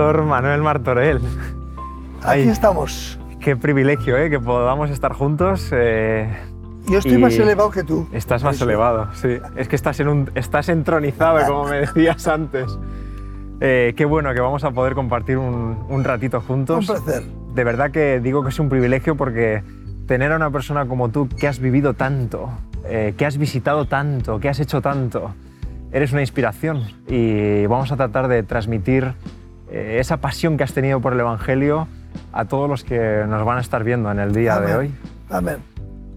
Manuel Martorell. Aquí estamos. Qué privilegio, ¿eh? Que podamos estar juntos. Eh, Yo estoy más elevado que tú. Estás más elevado, sí. Es que estás, en un, estás entronizado, como me decías antes. Eh, qué bueno que vamos a poder compartir un, un ratito juntos. Un placer. De verdad que digo que es un privilegio porque tener a una persona como tú que has vivido tanto, eh, que has visitado tanto, que has hecho tanto, eres una inspiración y vamos a tratar de transmitir eh, esa pasión que has tenido por el Evangelio a todos los que nos van a estar viendo en el día de hoy. Amén.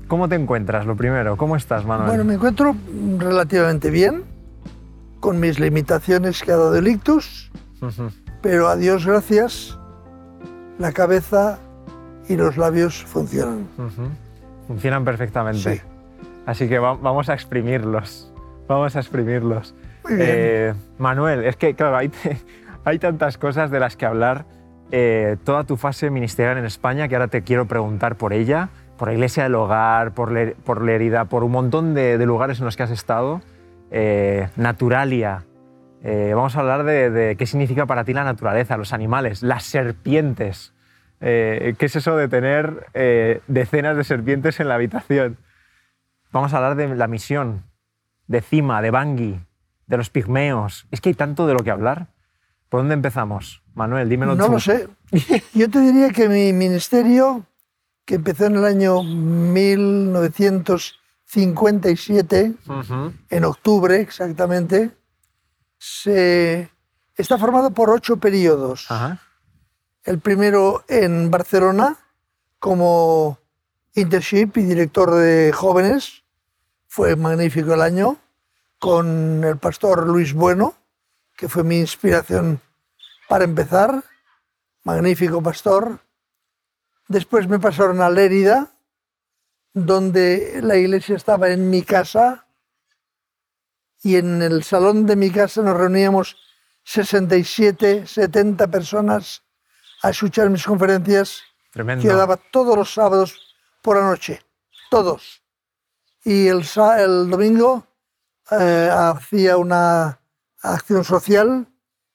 ¿Cómo te encuentras, lo primero? ¿Cómo estás, Manuel? Bueno, me encuentro relativamente bien, con mis limitaciones que ha dado el ictus, pero a Dios gracias, la cabeza y los labios funcionan. Funcionan perfectamente. Sí. Así que va- vamos a exprimirlos. Vamos a exprimirlos. Muy bien. Eh, Manuel, es que, claro, hay, hay tantas cosas de las que hablar. Eh, toda tu fase ministerial en España, que ahora te quiero preguntar por ella, por la Iglesia del Hogar, por, Le- por Lerida, por un montón de, lugares en los que has estado. Eh, Naturalia. Eh, vamos a hablar de, de qué significa para ti la naturaleza, los animales, las serpientes. ¿Qué es eso de tener decenas de serpientes en la habitación? Vamos a hablar de la misión, de Cima, de Bangui, de los pigmeos. Es que hay tanto de lo que hablar. ¿Por dónde empezamos? Manuel, dímelo No tú. lo sé. Yo te diría que mi ministerio, que empezó en el año 1957, Ujú. en octubre exactamente, se, está formado por ocho periodos. Ajá. El primero en Barcelona como internship y director de jóvenes. Fue magnífico el año con el pastor Luis Bueno, que fue mi inspiración para empezar. Magnífico pastor. Después me pasaron a Lérida, donde la iglesia estaba en mi casa y en el salón de mi casa nos reuníamos 67, 70 personas a escuchar mis conferencias Tremendo. que yo daba todos los sábados por la noche, todos. Y el domingo eh, hacía una acción social,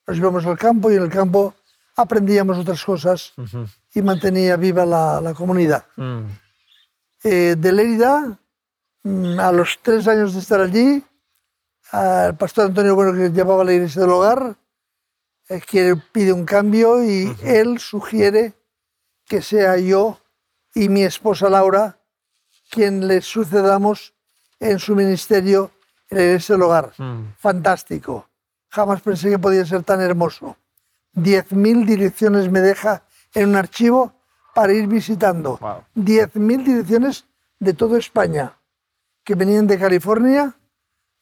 nos íbamos al campo y en el campo aprendíamos otras cosas Ujú. y mantenía viva la, la comunidad. Mm. Eh, de Lérida, mm, a los tres años de estar allí, el pastor Antonio Bueno, que llevaba la iglesia del hogar, eh, quiere, pide un cambio y él sugiere que sea yo y mi esposa Laura quien le sucedamos en su ministerio en la iglesia del hogar. Mm. Fantástico. Jamás pensé que podía ser tan hermoso. 10.000 direcciones me deja en un archivo para ir visitando. Wow. 10.000 direcciones de toda España, que venían de California,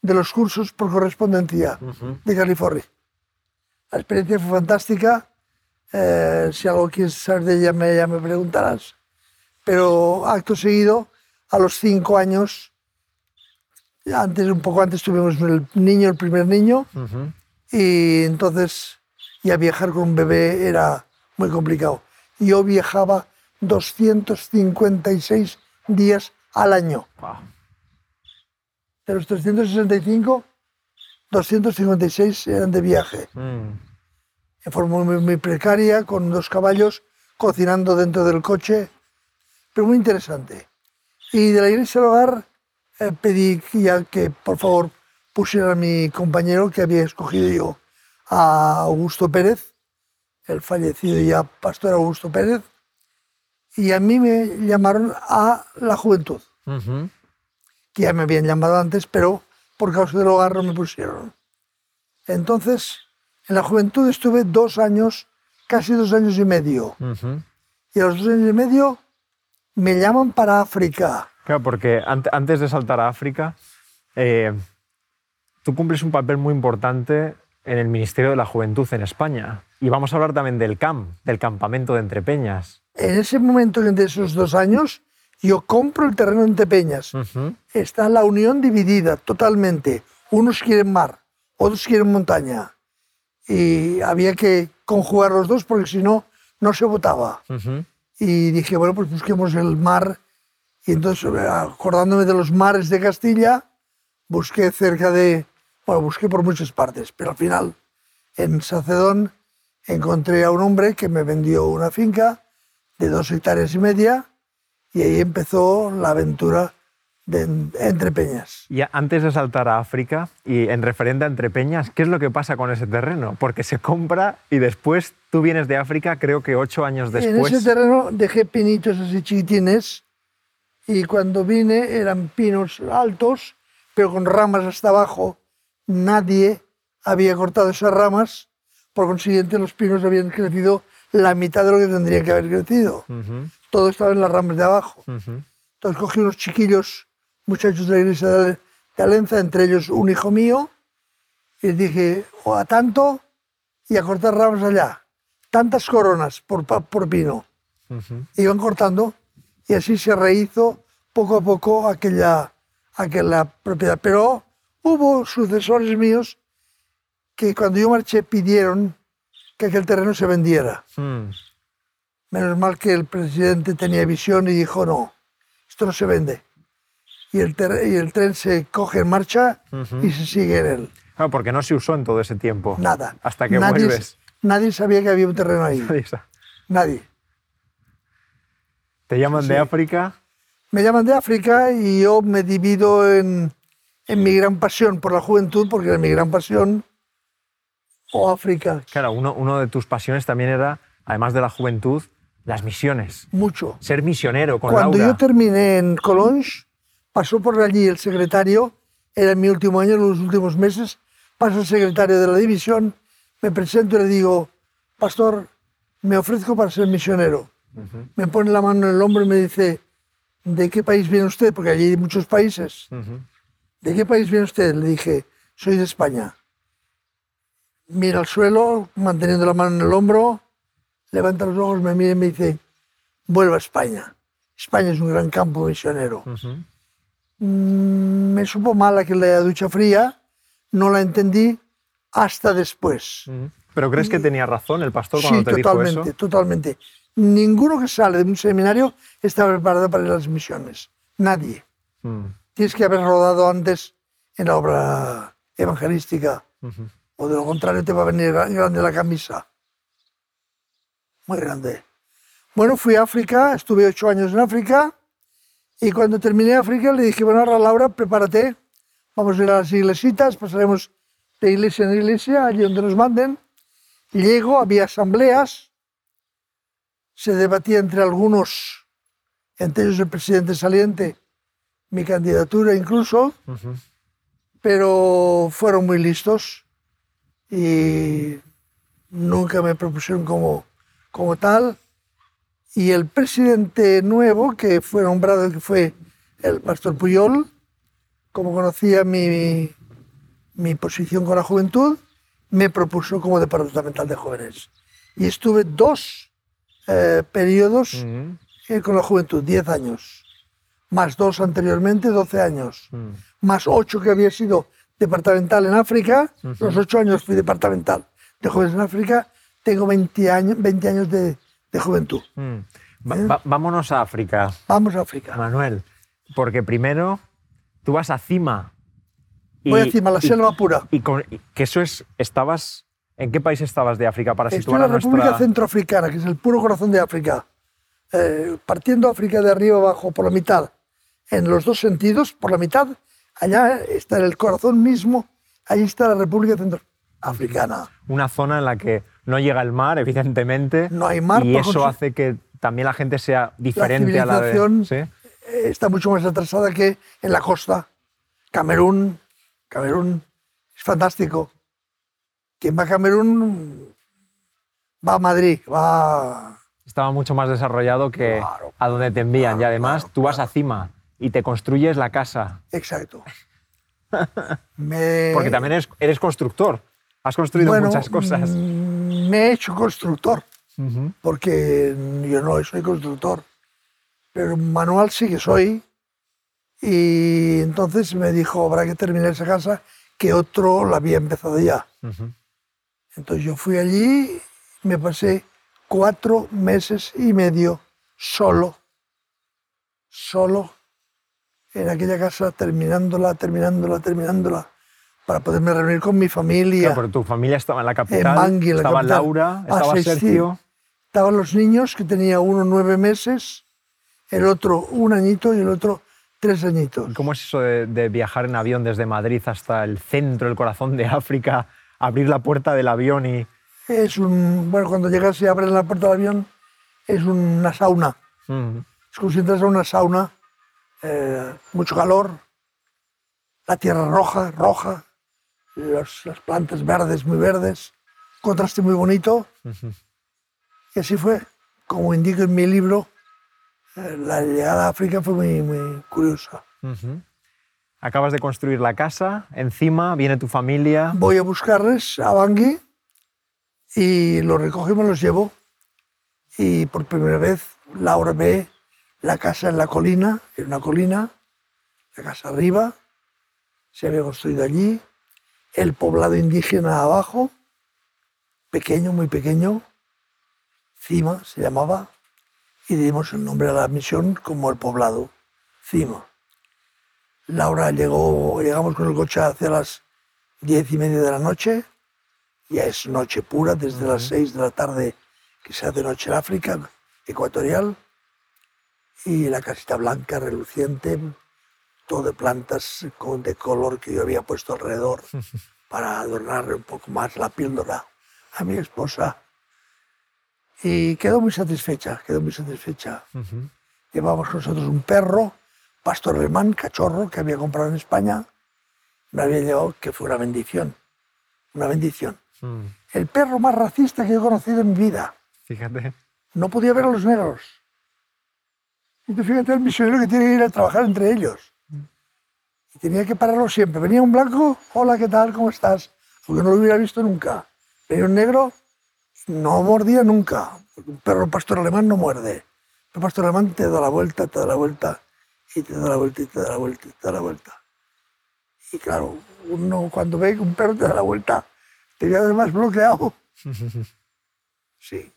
de los cursos por correspondencia de California. La experiencia fue fantástica. Eh, si algo quieres saber de ella, me, ya me preguntarás. Pero acto seguido, a los cinco años, antes, un poco antes tuvimos el niño, el primer niño, y entonces ya viajar con un bebé era muy complicado. Yo viajaba 256 días al año. Wow. De los 365, 256 eran de viaje. Mm. De forma muy, muy precaria, con dos caballos, cocinando dentro del coche, pero muy interesante. Y de la iglesia del hogar eh, pedí ya que por favor pusieran a mi compañero que había escogido yo, a Augusto Pérez, el fallecido ya pastor Augusto Pérez, y a mí me llamaron a la juventud, Ujú. que ya me habían llamado antes, pero por causa del hogar no me pusieron. Entonces, en la juventud estuve dos años, casi dos años y medio. Y a los dos años y medio me llaman para África. Claro, porque ante- antes de saltar a África, eh, tú cumples un papel muy importante en el Ministerio de la Juventud en España. Y vamos a hablar también del CAM, del campamento de Entrepeñas. En ese momento, de esos dos años, yo compro el terreno en Tepeñas. Ujú. Está la unión dividida totalmente. Unos quieren mar, otros quieren montaña. Y había que conjugar los dos porque si no, no se votaba. Ujú. Y dije, bueno, pues busquemos el mar. Y entonces, acordándome de los mares de Castilla, busqué cerca de, bueno, busqué por muchas partes, pero al final en Sacedón encontré a un hombre que me vendió una finca de dos hectáreas y media y ahí empezó la aventura de Entre Peñas. Y antes de saltar a África y en referente a Entre Peñas, ¿qué es lo que pasa con ese terreno? Porque se compra y después tú vienes de África, creo que ocho años después. En ese terreno dejé pinitos así chiquitines y cuando vine eran pinos altos, pero con ramas hasta abajo. Nadie había cortado esas ramas, por consiguiente los pinos habían crecido la mitad de lo que tendrían que haber crecido. Todo estaba en las ramas de abajo. Entonces cogí unos chiquillos muchachos de la iglesia de Alenza, entre ellos un hijo mío, y les dije, o a tanto y a cortar ramas allá. Tantas coronas por, por pino. Iban cortando y así se rehizo poco a poco aquella, aquella propiedad. Pero hubo sucesores míos que cuando yo marché pidieron que aquel terreno se vendiera. Hmm. Menos mal que el presidente tenía visión y dijo, no, esto no se vende y el, y el tren se coge en marcha y se sigue en él. Claro, porque no se usó en todo ese tiempo. Nada. Hasta que nadie, vuelves. Nadie sabía que había un terreno ahí. Nadie. ¿Te llaman de África? Me llaman de África y yo me divido en, en mi gran pasión por la juventud, porque era mi gran pasión, o África. Claro, uno, uno de tus pasiones también era, además de la juventud, las misiones. Mucho. Ser misionero con Cuando yo terminé en Colonge, pasó por allí el secretario, era mi último año, en los últimos meses, pasa el secretario de la división, me presento y le digo, pastor, me ofrezco para ser misionero. Me pone la mano en el hombro y me dice, ¿de qué país viene usted? Porque allí hay muchos países. ¿De qué país viene usted? Le dije, soy de España. Mira al suelo, manteniendo la mano en el hombro, levanta los ojos, me mira y me dice, vuelva a España. España es un gran campo misionero. Me supo mal aquella ducha fría, no la entendí hasta después. ¿Pero crees que tenía razón el pastor cuando te totalmente, dijo eso? totalmente. Ninguno que sale de un seminario está preparado para las misiones. Nadie. Mm. Tienes que haber rodado antes en la obra evangelística. O de lo contrario te va a venir grande la camisa. Muy grande. Bueno, fui a África, estuve ocho años en África y cuando terminé África le dije, bueno, ahora Laura, prepárate, vamos a ir a las iglesitas, pasaremos de iglesia en iglesia, allí donde nos manden. Y llego, había asambleas, se debatía entre algunos, entre ellos el presidente saliente, mi candidatura incluso, pero fueron muy listos y nunca me propusieron como, como tal. Y el presidente nuevo, que fue nombrado, que fue el pastor Puyol, como conocía mi, mi posición con la juventud, me propuso como departamental de jóvenes. Y estuve dos eh, periodos eh, con la juventud, diez años, más dos anteriormente, doce años, más ocho que había sido departamental en África, los ocho años fui departamental de jóvenes en África, tengo 20 años, 20 años de, de juventud. Mm. ¿Eh? vámonos a África. Vamos a África. Manuel, porque primero tú vas a Cima. Voy a Cima, la selva pura. Y, que eso es, estabas, ¿en qué país estabas de África para situar en la República Centroafricana, que es el puro corazón de África. Eh, partiendo África de arriba abajo por la mitad, en los dos sentidos, por la mitad, allá está el corazón mismo, ahí está la República Centroafricana. Una zona en la que no llega el mar, evidentemente. No hay mar. Y eso hace que también la gente sea diferente a la de... ¿sí? está mucho más atrasada que en la costa. Camerún, Camerún es fantástico. Quien va a Camerún va a Madrid, va... Estaba mucho más desarrollado que a donde te envían. y además tú vas a cima y te construyes la casa. Exacto. Porque también eres, eres constructor. Has construido muchas cosas. Me he hecho constructor, porque yo no soy constructor, pero manual sí que soy. Y entonces me dijo, habrá que terminar esa casa, que otro la había empezado ya. Entonces yo fui allí, me pasé cuatro meses y medio solo, solo, en aquella casa, terminándola, terminándola, terminándola para poderme reunir con mi familia. Claro, pero tu familia estaba en la capital, en Bangui, en la estaba capital. Laura, Ah, estaba sí, sí. Sergio. Estaban los niños, que tenía uno nueve meses, el otro un añito y el otro tres añitos. ¿Cómo es eso de, de viajar en avión desde Madrid hasta el centro, el corazón de África, abrir la puerta del avión y... Es un, bueno, cuando llegas y abres la puerta del avión, es una sauna. Mm, Es como si entras a una sauna, eh, mucho calor, la tierra roja, roja, los- las plantas verdes, muy verdes, contraste muy bonito. Y así fue. Como indico en mi libro, eh, la llegada a África fue muy, muy curiosa. Acabas de construir la casa, encima viene tu familia. Voy a buscarles a Bangui y los recojo y me los llevo. Y por primera vez Laura ve la casa en la colina, en una colina, la casa arriba, se había construido allí, el poblado indígena abajo, pequeño, muy pequeño, Cima se llamaba, y dimos el nombre a la misión como el poblado, Cima. Laura llegó, llegamos con el coche hacia las diez y media de la noche, ya es noche pura, desde las seis de la tarde que se hace noche en África ecuatorial, y la casita blanca, reluciente, todo de plantas con, de color que yo había puesto alrededor para adornar un poco más la píldora a mi esposa. Y quedó muy satisfecha, quedó muy satisfecha. Llevamos nosotros un perro, pastor alemán, cachorro, que había comprado en España. Me había llevado que fue una bendición, una bendición. Mm, El perro más racista que he conocido en mi vida. Fíjate. No podía ver a los negros. Y fíjate el misionero que tiene que ir a trabajar entre ellos. Y tenía que pararlo siempre. Venía un blanco, hola, ¿qué tal? ¿Cómo estás? Porque no lo hubiera visto nunca. Venía un negro, no mordía nunca. Porque un perro pastor alemán no muerde. El pastor alemán te da la vuelta, te da la vuelta, y te da la vuelta, y te da la vuelta, y te da la vuelta. Y claro, uno cuando ve que un perro te da la vuelta, te quedas más bloqueado. Sí.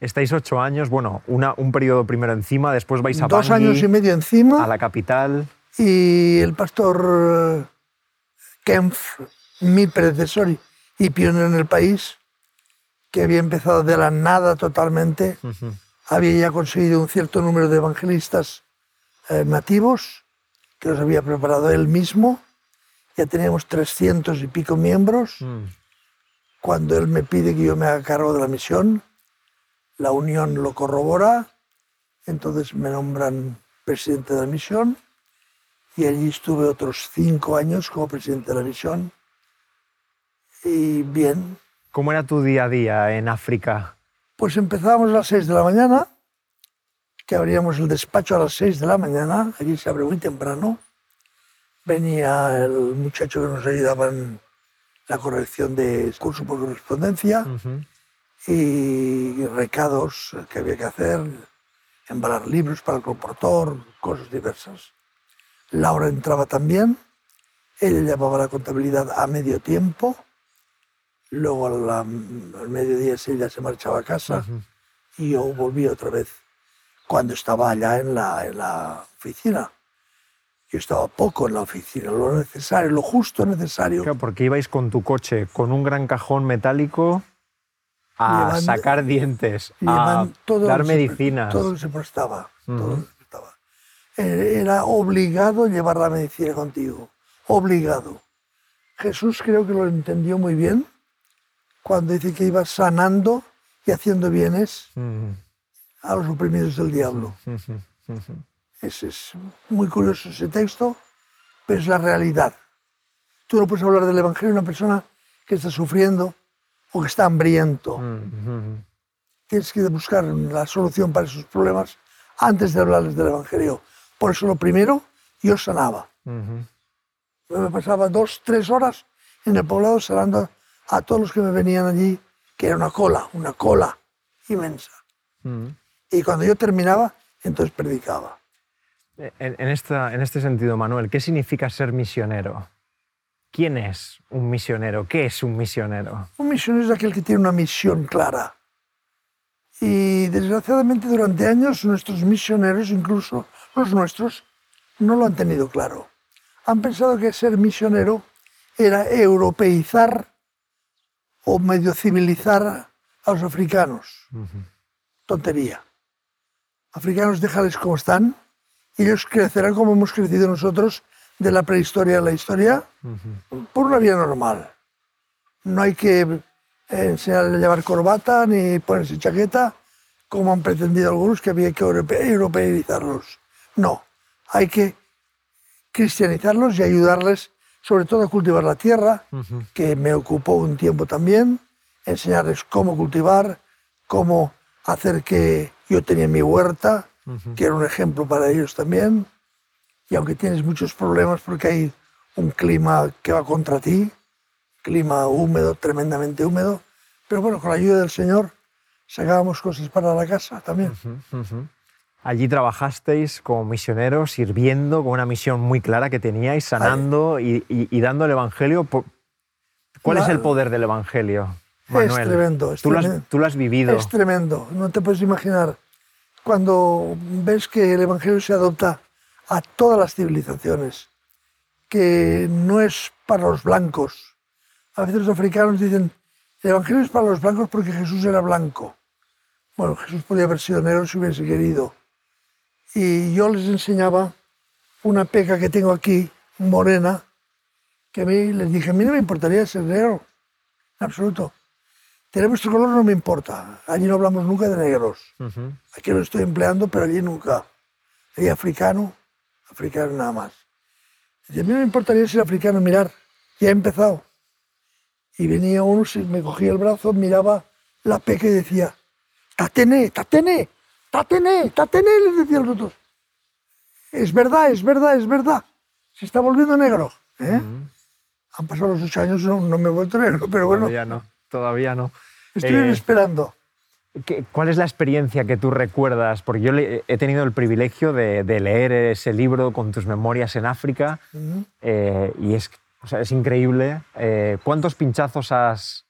Estáis ocho años, bueno, una, un periodo primero encima, después vais a Dos Bangui, años y medio encima. a la capital. Y el pastor eh, Kempf, mi predecesor y- pionero en el país, que había empezado de la nada totalmente, había ya conseguido un cierto número de evangelistas eh, nativos, que los había preparado él mismo. Ya teníamos 300 y pico miembros. Mm, Cuando él me pide que yo me haga cargo de la misión, la Unión lo corrobora, entonces me nombran presidente de la misión y allí estuve otros cinco años como presidente de la misión. Y bien, ¿Cómo era tu día a día en África? pues empezábamos a las seis de la mañana, que abríamos el despacho a las seis de la mañana, allí se abre muy temprano. Venía el muchacho que nos ayudaba en la corrección de curso por correspondencia. Y recados que había que hacer, embalar libros para el comportor, cosas diversas. Laura entraba también, ella llevaba la contabilidad a medio tiempo, luego la- al mediodía ella se marchaba a casa y yo volví otra vez cuando estaba allá en la, en la oficina. Yo estaba poco en la oficina, lo necesario, lo justo necesario. Claro, porque ibais con tu coche, con un gran cajón metálico, a sacar dientes, a dar medicinas. todo se prestaba. Era obligado llevar la medicina contigo. Obligado. Jesús creo que lo entendió muy bien cuando dice que iba sanando y haciendo bienes a los oprimidos del diablo. ujú. Es, muy curioso ese texto, pero es la realidad. Tú no puedes hablar del Evangelio a una persona que está sufriendo o que está hambriento. Tienes que buscar la solución para esos problemas antes de hablarles del Evangelio. Por eso lo primero, yo sanaba. Ujú. Me pasaba dos, tres horas en el poblado sanando a todos los que me venían allí, que era una cola, una cola inmensa. Mm. Y cuando yo terminaba, entonces predicaba. En, en esta, en este sentido, Manuel, ¿qué significa ser misionero? ¿Quién es un misionero? ¿Qué es un misionero? Un misionero es aquel que tiene una misión clara. Y desgraciadamente durante años nuestros misioneros, incluso los nuestros, no lo han tenido claro. Han pensado que ser misionero era europeizar o medio civilizar a los africanos. Tontería. Africanos, déjales como están, ellos crecerán como hemos crecido nosotros de la prehistoria a la historia, por una vía normal. No hay que eh, enseñarles a llevar corbata ni ponerse chaqueta, como han pretendido algunos que había que europeizarlos. No, hay que cristianizarlos y ayudarles sobre todo a cultivar la tierra, que me ocupó un tiempo también, enseñarles cómo cultivar, cómo hacer que yo tenía mi huerta, que era un ejemplo para ellos también, y aunque tienes muchos problemas porque hay un clima que va contra ti, clima húmedo, tremendamente húmedo, pero bueno, con la ayuda del Señor sacábamos cosas para la casa también. Allí trabajasteis como misioneros, sirviendo con una misión muy clara que teníais, sanando y, dando el Evangelio. ¿Cuál es el poder del Evangelio? Manuel? Es tremendo. tú, Lo has, vivido. Es tremendo. No te puedes imaginar. Cuando ves que el Evangelio se adopta a todas las civilizaciones, que no es para los blancos. A veces los africanos dicen, el Evangelio es para los blancos porque Jesús era blanco. Bueno, Jesús podía haber sido negro si hubiese querido y yo les enseñaba una peca que tengo aquí, morena, que a mí les dije, a mí no me importaría ser negro, en absoluto. Tener vuestro color no me importa, allí no hablamos nunca de negros. Aquí lo estoy empleando, pero allí nunca. Allí africano, africano nada más. Y a mí no me importaría ser africano, mirar, ya he empezado. Y venía uno, me cogía el brazo, miraba la peca y decía, tatene, tatene, Tatené, tatené, les decían los otros. Es verdad, es verdad, es verdad. Se está volviendo negro. ¿eh? Han pasado los ocho años, no, me he vuelto negro, pero bueno. Todavía no, todavía no. Estoy eh, esperando. ¿Cuál es la experiencia que tú recuerdas? Porque yo he tenido el privilegio de, leer ese libro con tus memorias en África eh, y es, o sea, es increíble. ¿Cuántos pinchazos has,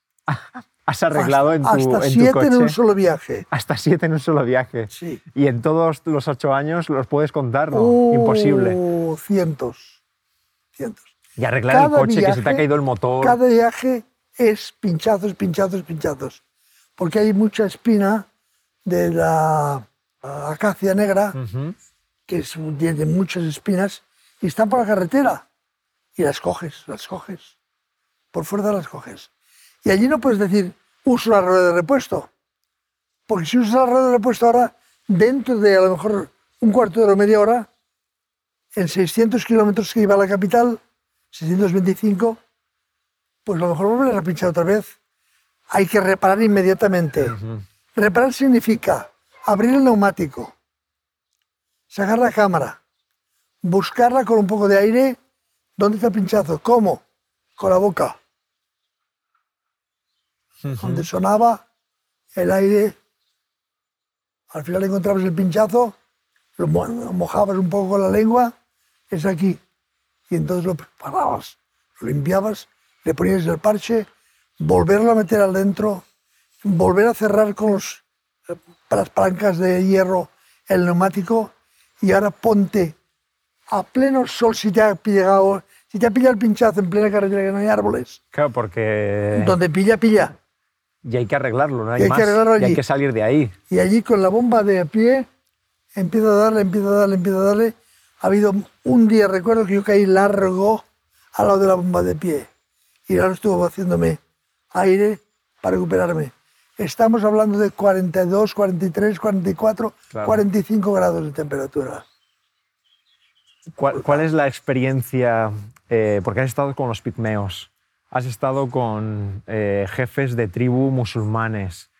has arreglado en tu, hasta siete en un solo viaje. Hasta siete en un solo viaje. Sí. Y en todos los ocho años los puedes contar, ¿no? Uh, Imposible. Cientos. Cientos. Y arreglar el coche, que se te ha caído el motor. Cada viaje es pinchazos, pinchazos, pinchazos. Porque hay mucha espina de la acacia negra, que tiene muchas espinas, y están por la carretera. Y las coges, las coges. Por fuerza las coges. Y allí no puedes decir, uso la rueda de repuesto. Porque si usas la rueda de repuesto ahora, dentro de a lo mejor un cuarto de hora o media hora, en 600 kilómetros que iba a la capital, 625, pues a lo mejor volverás a pinchar otra vez. Hay que reparar inmediatamente. Reparar significa abrir el neumático, sacar la cámara, buscarla con un poco de aire. ¿Dónde está el pinchazo? ¿Cómo? Con la boca donde sonaba el aire. Al final encontrabas el pinchazo, lo mojabas un poco con la lengua, es aquí. Y entonces lo preparabas, lo limpiabas, le ponías el parche, volverlo a meter adentro, volver a cerrar con los, eh, las palancas de hierro el neumático y ahora ponte a pleno sol si te ha pillado, si te ha pillado el pinchazo en plena carretera que no hay árboles. Claro, porque... Donde pilla, pilla. Y hay que arreglarlo, no hay, hay más. Que hay que salir de ahí. Y allí con la bomba de a pie, empiezo a darle, empiezo a darle, empiezo a darle. Ha habido un día, recuerdo que yo caí largo al lado de la bomba de pie. Y ahora estuvo haciéndome aire para recuperarme. Estamos hablando de 42, 43, 44, 45 grados de temperatura. ¿Cuál, es la experiencia? Eh, porque has estado con los pigmeos has estado con eh, jefes de tribu musulmanes,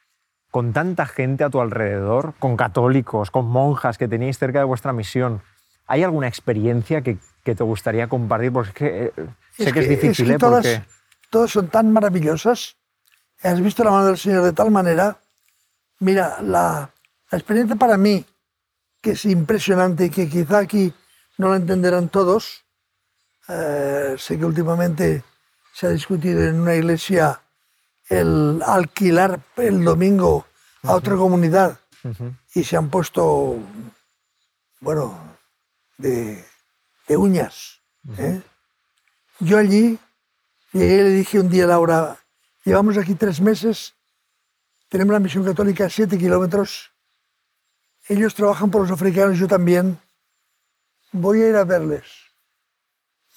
con tanta gente a tu alrededor, con católicos, con monjas que teníais cerca de vuestra misión. ¿Hay alguna experiencia que, te gustaría compartir? Porque es que, eh, sé que, es difícil, ¿eh? todas, todas son tan maravillosas. Has visto la mano del Señor de tal manera. Mira, la, la experiencia para mí, que es impresionante y que quizá aquí no la entenderán todos, eh, sé que últimamente se ha discutido en una iglesia el alquilar el domingo a otra comunidad y se han puesto, bueno, de, uñas. ¿eh? Yo allí Llegué y le dije un día a Laura, llevamos aquí tres meses, tenemos la misión católica a siete kilómetros, ellos trabajan por los africanos, yo también, voy a ir a verles.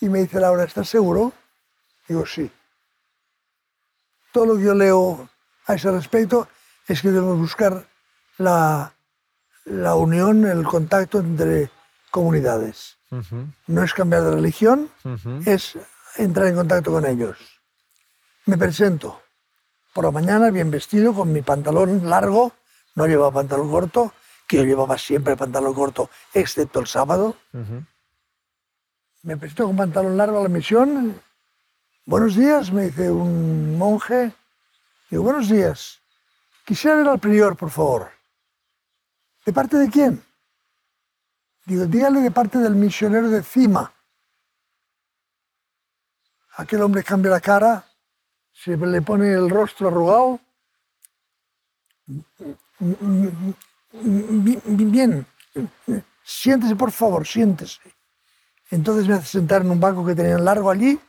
Y me dice Laura, ¿estás seguro? Digo, sí. Todo lo que yo leo a ese respecto es que debemos buscar la, la unión, el contacto entre comunidades. No es cambiar de religión, es entrar en contacto con ellos. Me presento por la mañana bien vestido, con mi pantalón largo, no llevaba pantalón corto, que yo llevaba siempre pantalón corto, excepto el sábado. Me presento con pantalón largo a la misión. Buenos días, me dice un monje. Digo, buenos días. Quisiera ver al prior, por favor. ¿De parte de quién? Digo, dígale de parte del misionero de Cima. Aquel hombre cambia la cara, se le pone el rostro arrugado. Bien, siéntese por favor, siéntese. Entonces me hace sentar en un banco que tenía largo allí.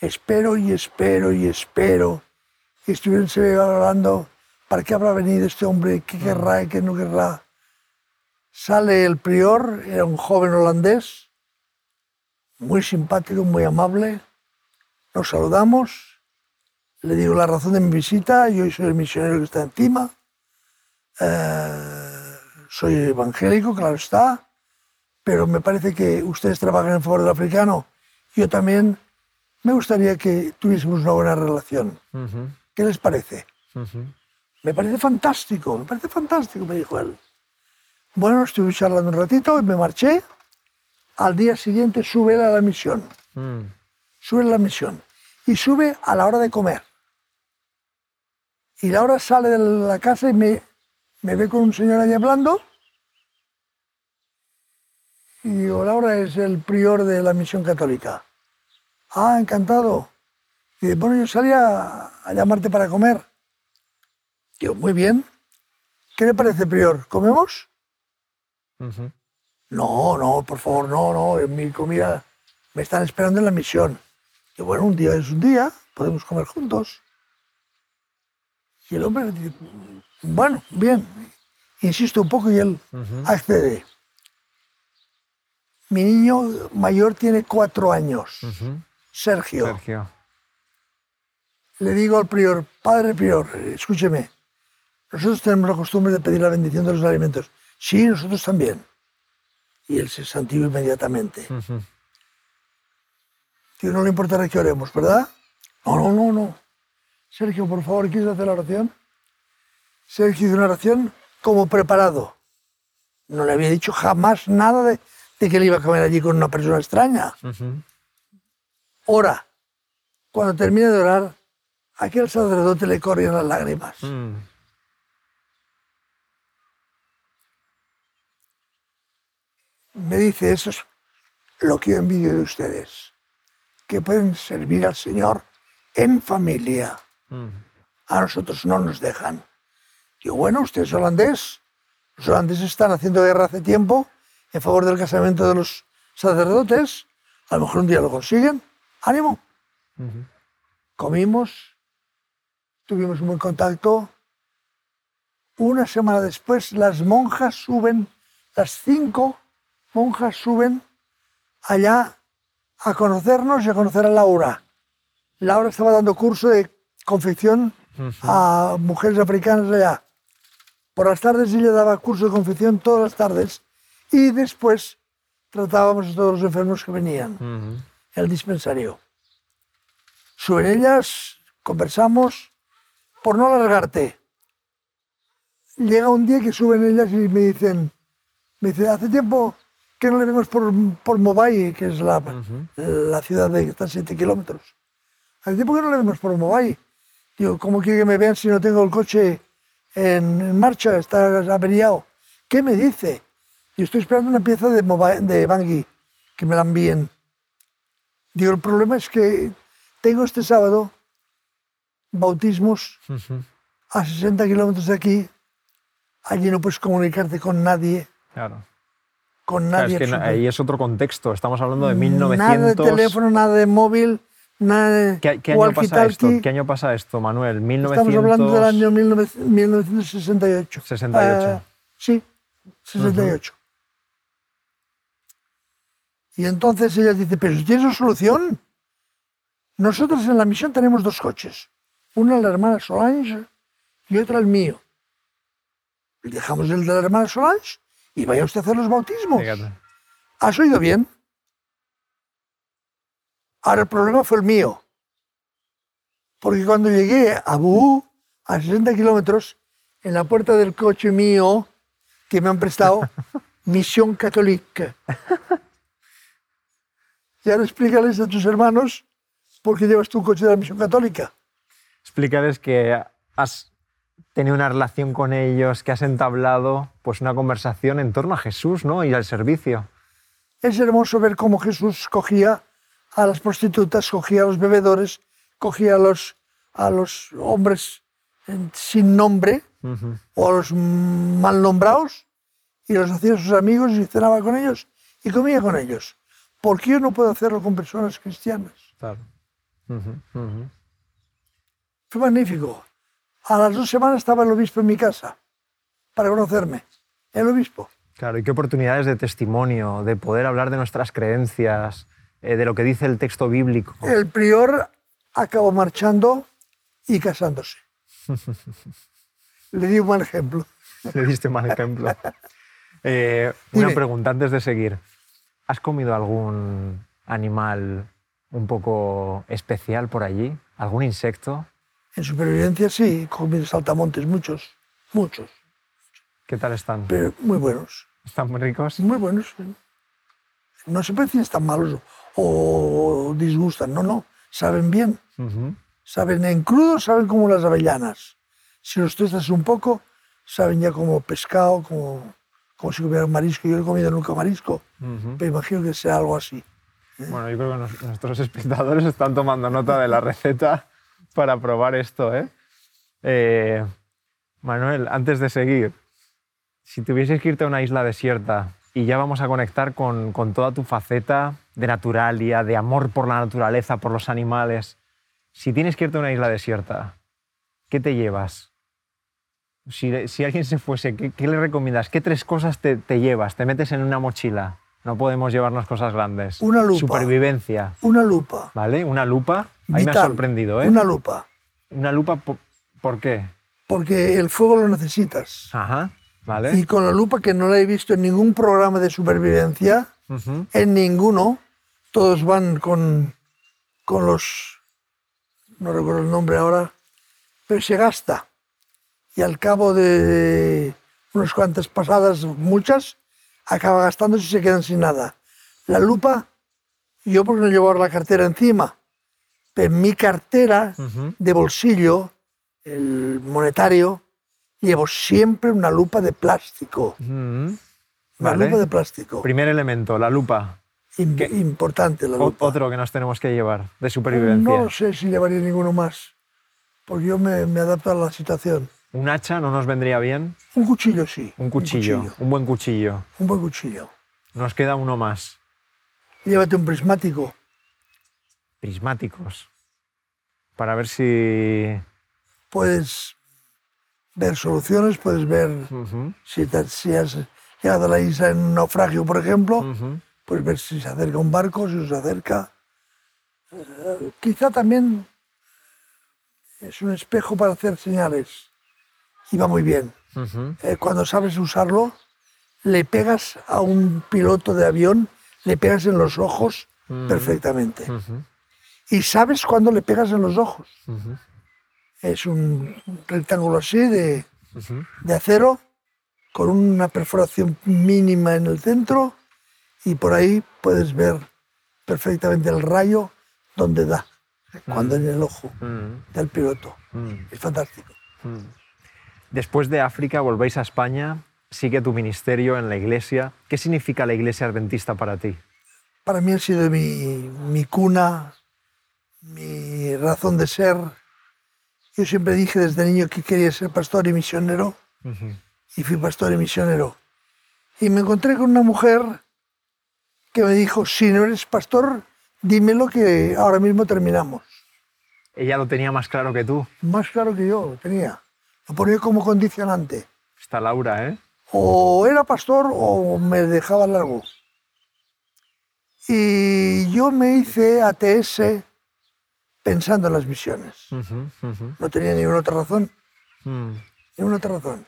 Espero y espero y espero. Y estuvieron hablando, ¿para qué habrá venido este hombre? ¿Qué querrá y qué no querrá? Sale el prior, era un joven holandés, muy simpático, muy amable. Nos saludamos, le digo la razón de mi visita, yo soy el misionero que está encima, eh, soy evangélico, claro está, pero me parece que ustedes trabajan en favor del africano, yo también me gustaría que tuviésemos una buena relación. ¿Qué les parece? Me parece fantástico, me parece fantástico, me dijo él. Bueno, estuve charlando un ratito y me marché. Al día siguiente sube a la misión. Mm. Sube a la misión. Y sube a la hora de comer. Y Laura sale de la casa y me, me ve con un señor ahí hablando. Y digo, Laura es el prior de la misión católica. Ah, encantado. Y dice, bueno, yo salía a llamarte para comer. Digo, muy bien. ¿Qué le parece, prior? ¿Comemos? No, no, por favor, no, no, en mi comida me están esperando en la misión. Y bueno, un día es un día, podemos comer juntos. Y el hombre dice, bueno, bien, insisto un poco y él accede. Mi niño mayor tiene cuatro años, Sergio. Sergio. Le digo al prior, padre prior, escúcheme, nosotros tenemos la costumbre de pedir la bendición de los alimentos. Sí, nosotros también. Y él se santió inmediatamente. Uh no le importará que oremos, ¿verdad? No, no, no, no. Sergio, por favor, ¿quieres hacer la oración? Sergio hizo una oración como preparado. No le había dicho jamás nada de, que él iba a comer allí con una persona extraña. Ora. Cuando termina de orar, aquel sacerdote le corrían las lágrimas. Mm. me dice, eso es lo que yo envidio de ustedes, que pueden servir al Señor en familia. Mm. A nosotros no nos dejan. Digo, bueno, usted es holandés, los holandeses están haciendo guerra hace tiempo en favor del casamiento de los sacerdotes, a lo mejor un día lo consiguen, ánimo. Comimos, tuvimos un buen contacto. Una semana después las monjas suben, las cinco monjas suben allá a conocernos y a conocer a Laura. Laura estaba dando curso de confección a mujeres africanas allá. Por las tardes ella daba curso de confección todas las tardes y después tratábamos a todos los enfermos que venían en el dispensario. Suben ellas, conversamos, por no alargarte. Llega un día que suben ellas y me dicen, me hace tiempo que no le vemos por, por Mobay, que es la, la ciudad de que está a 7 kilómetros. Hace tiempo que no le vemos por Mobay. Digo, ¿cómo quiere que me vean si no tengo el coche en, marcha? Está averiado. ¿Qué me dice? Yo estoy esperando una pieza de, de Bangui, que me la envíen. Digo, el problema es que tengo este sábado bautismos a 60 kilómetros de aquí. Allí no puedes comunicarte con nadie. Claro con nadie. ahí es otro contexto, estamos hablando de 1900. Nada de teléfono, nada de móvil, na- ¿Qué, qué año pasa esto? ¿Qué año pasa esto, Manuel? 1900... Estamos hablando del año 19- 1968. 68. Ah, sí, 68. Y entonces ella dice, pero si tienes solución. Nosotros en la misión tenemos dos coches. Una la hermana Solange y otra el mío. Y dejamos el de la hermana Solange y vaya usted a hacer los bautismos. Fíjate. ¿Has oído bien? Ahora el problema fue el mío. Porque cuando llegué a Buú, a 60 kilómetros, en la puerta del coche mío, que me han prestado, Misión Católica. Y ahora explícales a tus hermanos por qué llevas tu coche de la Misión Católica. Explícales que has tenido una relación con ellos, que has entablado pues, una conversación en torno a Jesús ¿no? y al servicio. Es hermoso ver cómo Jesús cogía a las prostitutas, cogía a los bebedores, cogía a los, a los hombres sin nombre o a los mal nombrados y los hacía sus amigos y cenaba con ellos y comía con ellos. ¿Por qué yo no puedo hacerlo con personas cristianas? Claro. Fue magnífico. A las dos semanas estaba el obispo en mi casa para conocerme. El obispo. Claro, y qué oportunidades de testimonio, de poder hablar de nuestras creencias, eh, de lo que dice el texto bíblico. El prior acabó marchando y casándose. Le di un mal ejemplo. Le diste mal ejemplo. Eh, una Dime. pregunta antes de seguir. ¿Has comido algún animal un poco especial por allí? ¿Algún insecto? En supervivencia sí, comí saltamontes, muchos, muchos, ¿Qué tal están? pero muy buenos, ¿Están muy ricos? muy buenos. No se puede decir están malos o disgustan, no, no, saben bien, saben en crudo, saben como las avellanas. Si los tuestas un poco, saben ya como pescado, como, como si comieran marisco. Yo no he comido nunca marisco, Ujú. pero imagino que sea algo así. Bueno, yo creo que nos- nuestros espectadores están tomando nota de la receta para probar esto, ¿eh? Eh, Manuel, antes de seguir, si tuvieses que irte a una isla desierta y ya vamos a conectar con, con toda tu faceta de naturalia, de amor por la naturaleza, por los animales, si tienes que irte a una isla desierta, ¿qué te llevas? Si, si alguien se fuese, ¿qué, qué le recomiendas? ¿Qué tres cosas te, te llevas? ¿Te metes en una mochila? No podemos llevarnos cosas grandes. Una lupa. Supervivencia, Una lupa. ¿vale? Una lupa. Ahí me ha sorprendido, ¿eh? Una lupa, Una lupa, po- ¿por qué? porque el fuego lo necesitas. Ajá, ¿vale? Y con la lupa que no la he visto en ningún programa de supervivencia, en ninguno, todos van con, con los, no recuerdo el nombre ahora, pero se gasta. Y al cabo de unas cuantas pasadas, muchas, acaba gastándose y se quedan sin nada. La lupa, yo porque no llevo la cartera encima, pero en mi cartera ujú. de bolsillo, el monetario, llevo siempre una lupa de plástico. Ujú, Una Vale. lupa de plástico. Primer elemento, la lupa. Im- ¿Qué? Importante la lupa. otro que nos tenemos que llevar de supervivencia. No sé si llevaría ninguno más, porque yo me, me adapto a la situación. ¿Un hacha no nos vendría bien? Un cuchillo sí. Un cuchillo, un, buen cuchillo. Un buen cuchillo. Nos queda uno más. Llévate un prismático. Prismáticos. Para ver si... Puedes ver soluciones, puedes ver si, te- si has llegado a la isla en un naufragio, por ejemplo, puedes ver si se acerca un barco, si se acerca. Eh, quizá también es un espejo para hacer señales. Y va muy bien. Eh, cuando sabes usarlo, le pegas a un piloto de avión, le pegas en los ojos perfectamente. Y sabes cuándo le pegas en los ojos. Es un rectángulo así de, de acero, con una perforación mínima en el centro, y por ahí puedes ver perfectamente el rayo donde da, cuando en el ojo del piloto. Es fantástico. Después de África volvéis a España, sigue tu ministerio en la iglesia. ¿Qué significa la iglesia adventista para ti? para mí ha sido mi, mi cuna, mi razón de ser. Yo siempre dije desde niño que quería ser pastor y misionero y fui pastor y misionero. Y me encontré con una mujer que me dijo, si no eres pastor, dímelo que ahora mismo terminamos. Ella lo tenía más claro que tú. Más claro que yo lo tenía. Lo ponía como condicionante. Está Laura, ¿eh? O era pastor o me dejaba largo. Y yo me hice ATS pensando en las misiones. Ujú, ujú. No tenía ninguna otra razón. Mm. Ninguna otra razón.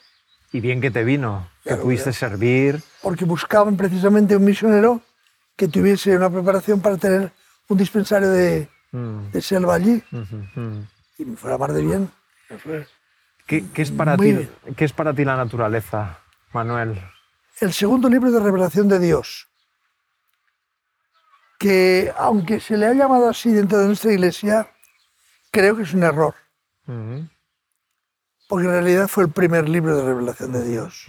Y bien que te vino, que Claro, pudiste ya. servir. Porque buscaban precisamente un misionero que tuviese una preparación para tener un dispensario de, Mm, de selva allí. ujú, mm. Y me fue a la mar de bien. Eso es. ¿Qué, qué es para Muy ti, bien. ¿Qué es para ti la naturaleza, Manuel? el segundo libro de revelación de Dios, que aunque se le ha llamado así dentro de nuestra iglesia, creo que es un error, porque en realidad fue el primer libro de revelación de Dios.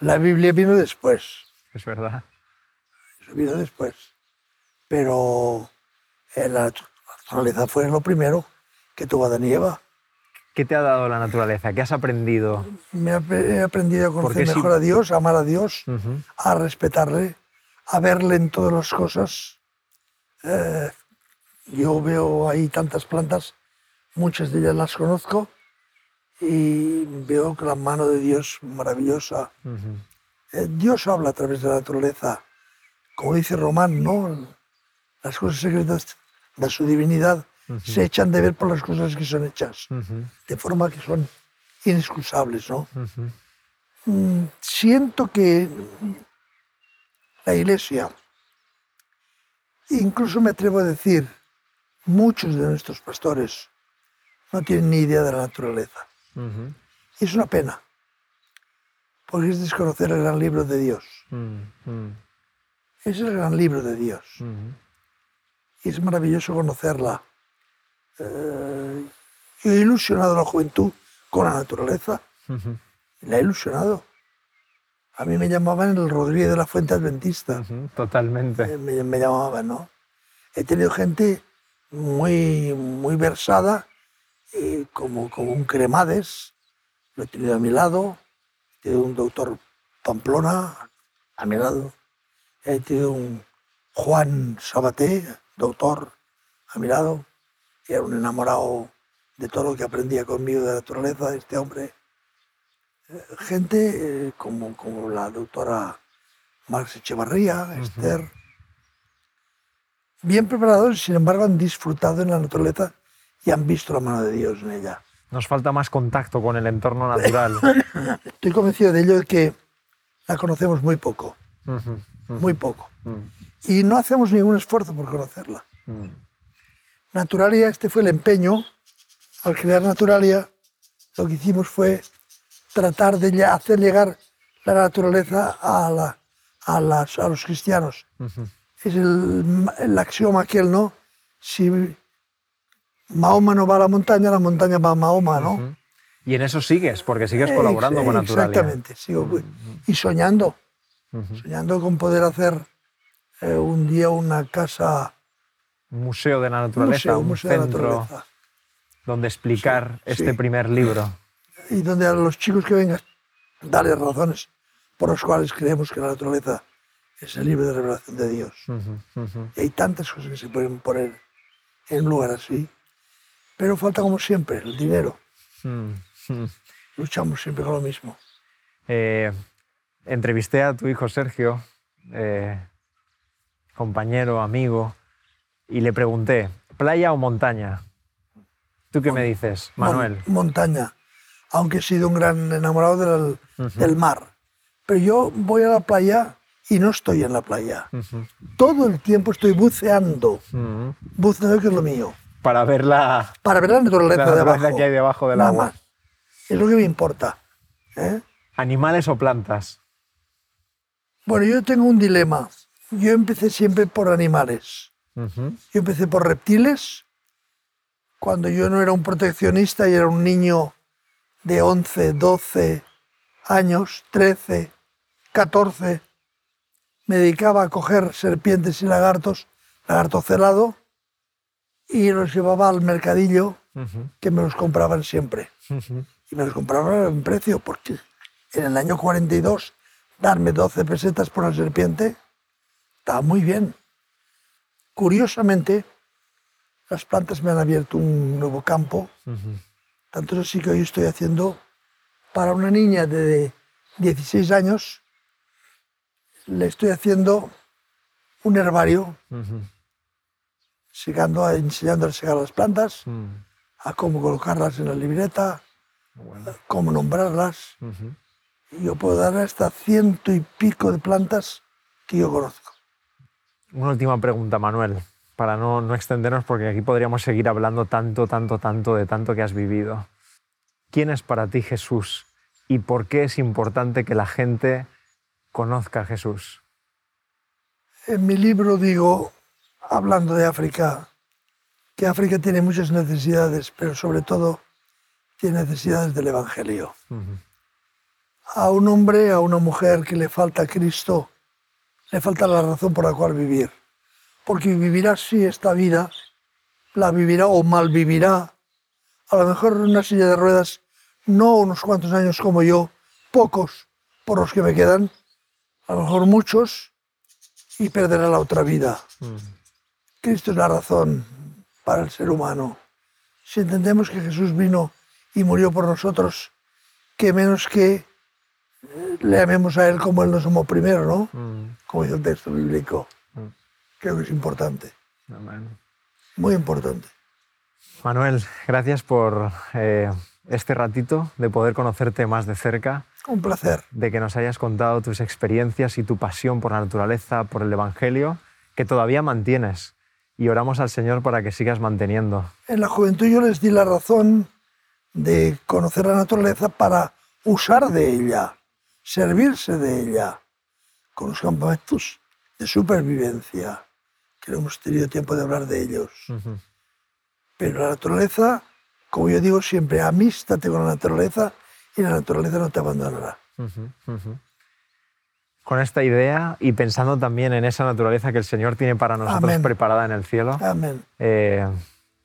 La Biblia vino después, Es verdad. eso vino después, pero eh, la naturaleza fue lo primero que tuvo Adán y Eva. ¿Qué te ha dado la naturaleza? ¿Qué has aprendido? Me he aprendido a conocer mejor a Dios, a amar a Dios, a respetarle, a verle en todas las cosas. Eh, yo veo ahí tantas plantas, muchas de ellas las conozco y veo que la mano de Dios es maravillosa. Eh, Dios habla a través de la naturaleza, como dice Román, ¿no? Las cosas secretas de su divinidad se echan de ver por las cosas que son hechas, de forma que son inexcusables, ¿no? Mm, siento que la Iglesia, incluso me atrevo a decir, muchos de nuestros pastores no tienen ni idea de la naturaleza. Y es una pena, porque es desconocer el gran libro de Dios. Es el gran libro de Dios. Y es maravilloso conocerla. Eh, yo he ilusionado a la juventud con la naturaleza. La he ilusionado. A mí me llamaban el Rodríguez de la Fuente Adventista. Totalmente. Eh, me, me llamaban, ¿no? He tenido gente muy, muy versada, y como, como un Cremades, lo he tenido a mi lado, he tenido un doctor Pamplona a mi lado, he tenido un Juan Sabaté, doctor, a mi lado, que era un enamorado de todo lo que aprendía conmigo de la naturaleza, este hombre. Eh, Gente eh, como, como la doctora Marx Echevarría, Esther, bien preparados, sin embargo han disfrutado en la naturaleza y han visto la mano de Dios en ella. Nos falta más contacto con el entorno natural. Estoy convencido de ello de que la conocemos muy poco, Ujú, ujú, muy poco. mm, Y no hacemos ningún esfuerzo por conocerla. Naturalia, este fue el empeño. Al crear Naturalia, lo que hicimos fue tratar de hacer llegar la naturaleza a, la- a las- a los cristianos. Ujú. Es el, el axioma aquel, ¿no? Si Mahoma no va a la montaña, la montaña va a Mahoma, ¿no? Ujú. Y en eso sigues, porque sigues colaborando Ex- con Naturalia. Exactamente, sigo, y soñando, soñando con poder hacer eh, un día una casa, museo de la naturaleza, museo, un museo de la centro naturaleza. donde explicar Sí, este sí. primer libro. y donde a los chicos que vengan darles razones por las cuales creemos que la naturaleza es el libro de revelación de Dios. Y hay tantas cosas que se pueden poner en un lugar así, pero falta como siempre el dinero. Luchamos siempre con lo mismo. Eh, entrevisté a tu hijo Sergio, eh, compañero, amigo, y le pregunté, ¿playa o montaña? ¿Tú qué me dices, Mon- Manuel? montaña, aunque he sido un gran enamorado del, del mar. Pero yo voy a la playa y no estoy en la playa. Todo el tiempo estoy buceando, ujú. buceando que es lo mío, Para ver la, para ver la naturaleza, la naturaleza debajo. que hay debajo del Nada agua. más. Es lo que me importa. ¿eh? ¿Animales o plantas? Bueno, yo tengo un dilema. Yo empecé siempre por animales. Yo empecé por reptiles, cuando yo no era un proteccionista y era un niño de 11, 12 años, 13, 14. Me dedicaba a coger serpientes y lagartos, lagarto celado, y los llevaba al mercadillo que me los compraban siempre. Y me los compraban en precio, porque en el año 42 darme 12 pesetas por una serpiente estaba muy bien. Curiosamente, las plantas me han abierto un nuevo campo. Tanto es así que hoy estoy haciendo para una niña de 16 años, le estoy haciendo un herbario, segando, enseñándole a segar las plantas, Mm. a cómo colocarlas en la libreta, a cómo nombrarlas. Y yo puedo dar hasta ciento y pico de plantas que yo conozco. Una última pregunta, Manuel, para no, no extendernos, porque aquí podríamos seguir hablando tanto, tanto, tanto de tanto que has vivido. ¿Quién es para ti Jesús y por qué es importante que la gente conozca a Jesús? En mi libro digo, hablando de África, que África tiene muchas necesidades, pero sobre todo tiene necesidades del Evangelio. A un hombre, a una mujer que le falta Cristo, le falta la razón por la cual vivir. Porque vivirá así esta vida, la vivirá o mal vivirá. A lo mejor en una silla de ruedas, no unos cuantos años como yo, pocos por los que me quedan, a lo mejor muchos, y perderá la otra vida. Cristo es la razón para el ser humano. Si entendemos que Jesús vino y murió por nosotros, que menos que le amemos a Él como Él nos amó primero, ¿no? Como dice el texto bíblico. Creo que es importante, Amén. muy importante. Manuel, gracias por eh, este ratito de poder conocerte más de cerca, Un placer. de que nos hayas contado tus experiencias y tu pasión por la naturaleza, por el Evangelio, que todavía mantienes. Y oramos al Señor para que sigas manteniendo. En la juventud yo les di la razón de conocer la naturaleza para usar de ella, servirse de ella, con los campamentos de supervivencia, que no hemos tenido tiempo de hablar de ellos. Pero la naturaleza, como yo digo siempre, amístate con la naturaleza y la naturaleza no te abandonará. Con esta idea y pensando también en esa naturaleza que el Señor tiene para nosotros Amén. preparada en el cielo, Amén. eh,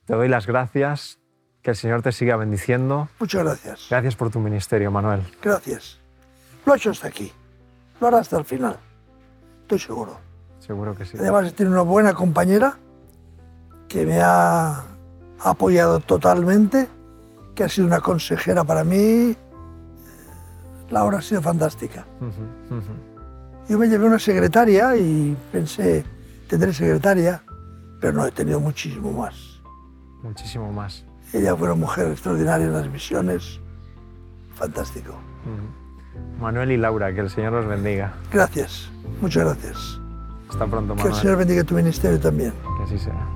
te doy las gracias, que el Señor te siga bendiciendo. Muchas gracias. Gracias por tu ministerio, Manuel. Gracias. Lo ha hecho hasta aquí. Lo hará hasta el final. Estoy seguro. Seguro que sí. Además, tiene una buena compañera que me ha apoyado totalmente, que ha sido una consejera para mí. Laura ha sido fantástica. Yo me llevé una secretaria y pensé, tendré secretaria, pero no, he tenido muchísimo más. Muchísimo más. Ella fue una mujer extraordinaria en las misiones. Fantástico. Manuel y Laura, que el Señor los bendiga. Gracias, muchas gracias. Hasta pronto, Que el Manuel. Señor bendiga tu ministerio también. Que así sea.